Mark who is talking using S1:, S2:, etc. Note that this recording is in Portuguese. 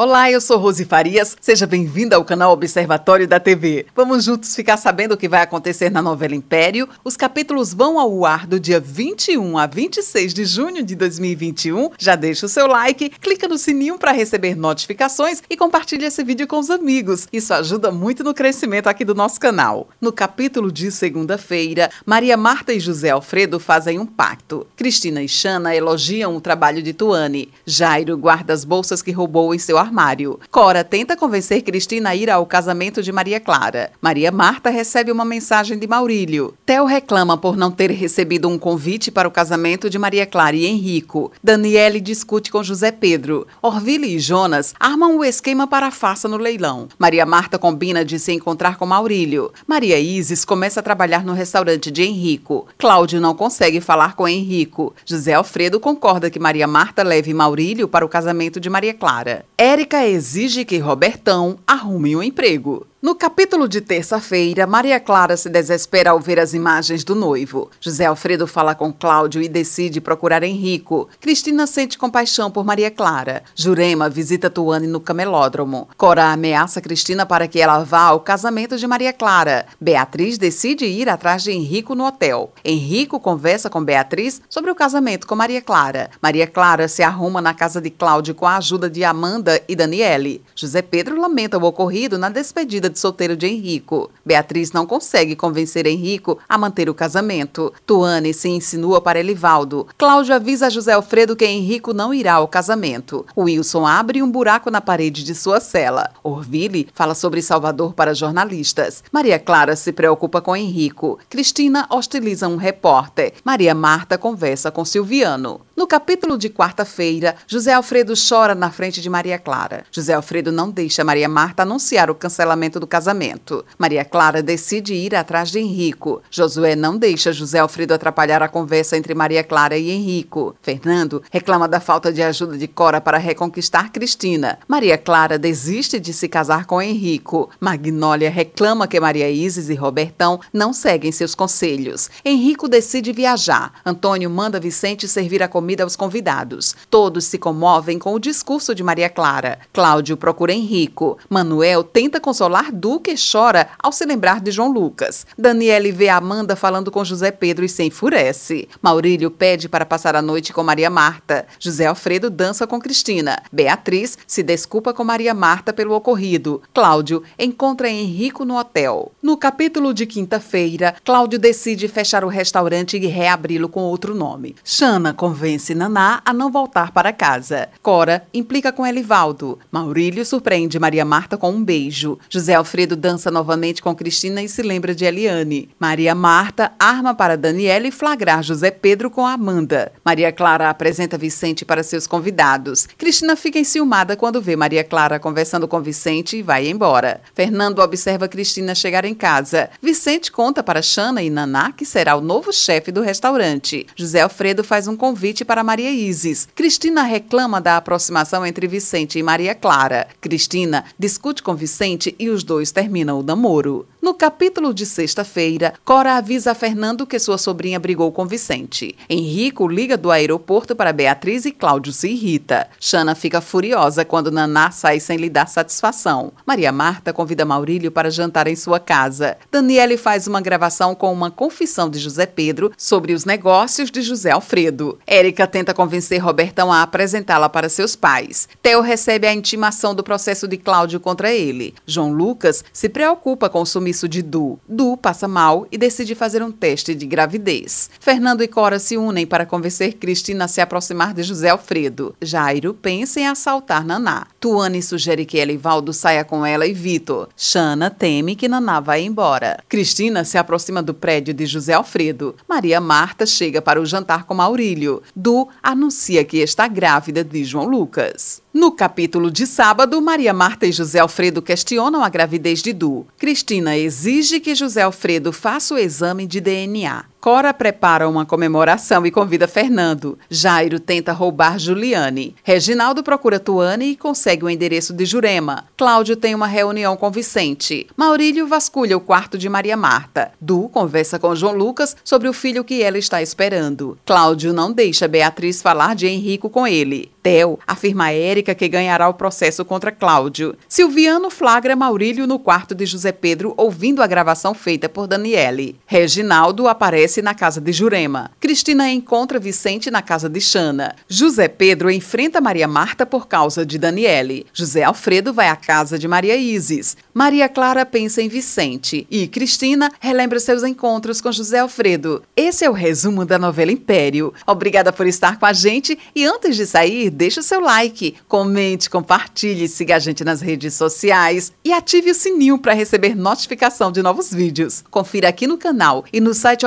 S1: Olá, eu sou Rose Farias. Seja bem-vinda ao canal Observatório da TV. Vamos juntos ficar sabendo o que vai acontecer na novela Império. Os capítulos vão ao ar do dia 21 a 26 de junho de 2021. Já deixa o seu like, clica no sininho para receber notificações e compartilhe esse vídeo com os amigos. Isso ajuda muito no crescimento aqui do nosso canal. No capítulo de segunda-feira, Maria Marta e José Alfredo fazem um pacto. Cristina e Xana elogiam o trabalho de Tuane. Jairo guarda as bolsas que roubou em seu armário. Cora tenta convencer Cristina a ir ao casamento de Maria Clara. Maria Marta recebe uma mensagem de Maurílio. Theo reclama por não ter recebido um convite para o casamento de Maria Clara e Henrico. Daniele discute com José Pedro. Orville e Jonas armam o esquema para a farsa no leilão. Maria Marta combina de se encontrar com Maurílio. Maria Isis começa a trabalhar no restaurante de Henrico. Cláudio não consegue falar com Henrico. José Alfredo concorda que Maria Marta leve Maurílio para o casamento de Maria Clara. Érica exige que Robertão arrume um emprego. No capítulo de terça-feira, Maria Clara se desespera ao ver as imagens do noivo. José Alfredo fala com Cláudio e decide procurar Henrico. Cristina sente compaixão por Maria Clara. Jurema visita Tuane no camelódromo. Cora ameaça Cristina para que ela vá ao casamento de Maria Clara. Beatriz decide ir atrás de Henrico no hotel. Henrico conversa com Beatriz sobre o casamento com Maria Clara. Maria Clara se arruma na casa de Cláudio com a ajuda de Amanda e Daniele. José Pedro lamenta o ocorrido na despedida de solteiro de Henrico. Beatriz não consegue convencer Henrico a manter o casamento. Tuane se insinua para Elivaldo. Cláudio avisa José Alfredo que Henrico não irá ao casamento. Wilson abre um buraco na parede de sua cela. Orville fala sobre Salvador para jornalistas. Maria Clara se preocupa com Henrico. Cristina hostiliza um repórter. Maria Marta conversa com Silviano. No capítulo de quarta-feira, José Alfredo chora na frente de Maria Clara. José Alfredo não deixa Maria Marta anunciar o cancelamento do casamento. Maria Clara decide ir atrás de Henrico. Josué não deixa José Alfredo atrapalhar a conversa entre Maria Clara e Henrico. Fernando reclama da falta de ajuda de Cora para reconquistar Cristina. Maria Clara desiste de se casar com Henrico. Magnólia reclama que Maria Isis e Robertão não seguem seus conselhos. Henrico decide viajar. Antônio manda Vicente servir a comida comida aos convidados. Todos se comovem com o discurso de Maria Clara. Cláudio procura Henrico. Manuel tenta consolar Duque e chora ao se lembrar de João Lucas. Daniele vê Amanda falando com José Pedro e se enfurece. Maurílio pede para passar a noite com Maria Marta. José Alfredo dança com Cristina. Beatriz se desculpa com Maria Marta pelo ocorrido. Cláudio encontra Henrico no hotel. No capítulo de quinta-feira, Cláudio decide fechar o restaurante e reabri-lo com outro nome. Xana convence convence Naná a não voltar para casa. Cora implica com Elivaldo. Maurílio surpreende Maria Marta com um beijo. José Alfredo dança novamente com Cristina e se lembra de Eliane. Maria Marta arma para Daniela e flagrar José Pedro com Amanda. Maria Clara apresenta Vicente para seus convidados. Cristina fica enciumada quando vê Maria Clara conversando com Vicente e vai embora. Fernando observa Cristina chegar em casa. Vicente conta para Xana e Naná que será o novo chefe do restaurante. José Alfredo faz um convite para Maria Isis. Cristina reclama da aproximação entre Vicente e Maria Clara. Cristina discute com Vicente e os dois terminam o namoro. No capítulo de sexta-feira, Cora avisa a Fernando que sua sobrinha brigou com Vicente. Henrico liga do aeroporto para Beatriz e Cláudio se irrita. Xana fica furiosa quando Naná sai sem lhe dar satisfação. Maria Marta convida Maurílio para jantar em sua casa. Daniele faz uma gravação com uma confissão de José Pedro sobre os negócios de José Alfredo. Érica tenta convencer Robertão a apresentá-la para seus pais. Theo recebe a intimação do processo de Cláudio contra ele. João Lucas se preocupa com o sumiço de Du. Du passa mal e decide fazer um teste de gravidez. Fernando e Cora se unem para convencer Cristina a se aproximar de José Alfredo. Jairo pensa em assaltar Naná. Tuane sugere que Elivaldo saia com ela e Vitor. Xana teme que Naná vá embora. Cristina se aproxima do prédio de José Alfredo. Maria Marta chega para o jantar com Maurílio. Du anuncia que está grávida de João Lucas. No capítulo de sábado, Maria Marta e José Alfredo questionam a gravidez de Du. Cristina exige que José Alfredo faça o exame de DNA. Cora prepara uma comemoração e convida Fernando. Jairo tenta roubar Juliane. Reginaldo procura Tuane e consegue o endereço de Jurema. Cláudio tem uma reunião com Vicente. Maurílio vasculha o quarto de Maria Marta. Du conversa com João Lucas sobre o filho que ela está esperando. Cláudio não deixa Beatriz falar de Henrico com ele. Theo afirma a Érica que ganhará o processo contra Cláudio. Silviano flagra Maurílio no quarto de José Pedro ouvindo a gravação feita por Daniele. Reginaldo aparece na casa de Jurema. Cristina encontra Vicente na casa de Xana. José Pedro enfrenta Maria Marta por causa de Daniele. José Alfredo vai à casa de Maria Isis. Maria Clara pensa em Vicente e Cristina relembra seus encontros com José Alfredo. Esse é o resumo da novela Império. Obrigada por estar com a gente e antes de sair, deixe o seu like, comente, compartilhe, siga a gente nas redes sociais e ative o sininho para receber notificação de novos vídeos. Confira aqui no canal e no site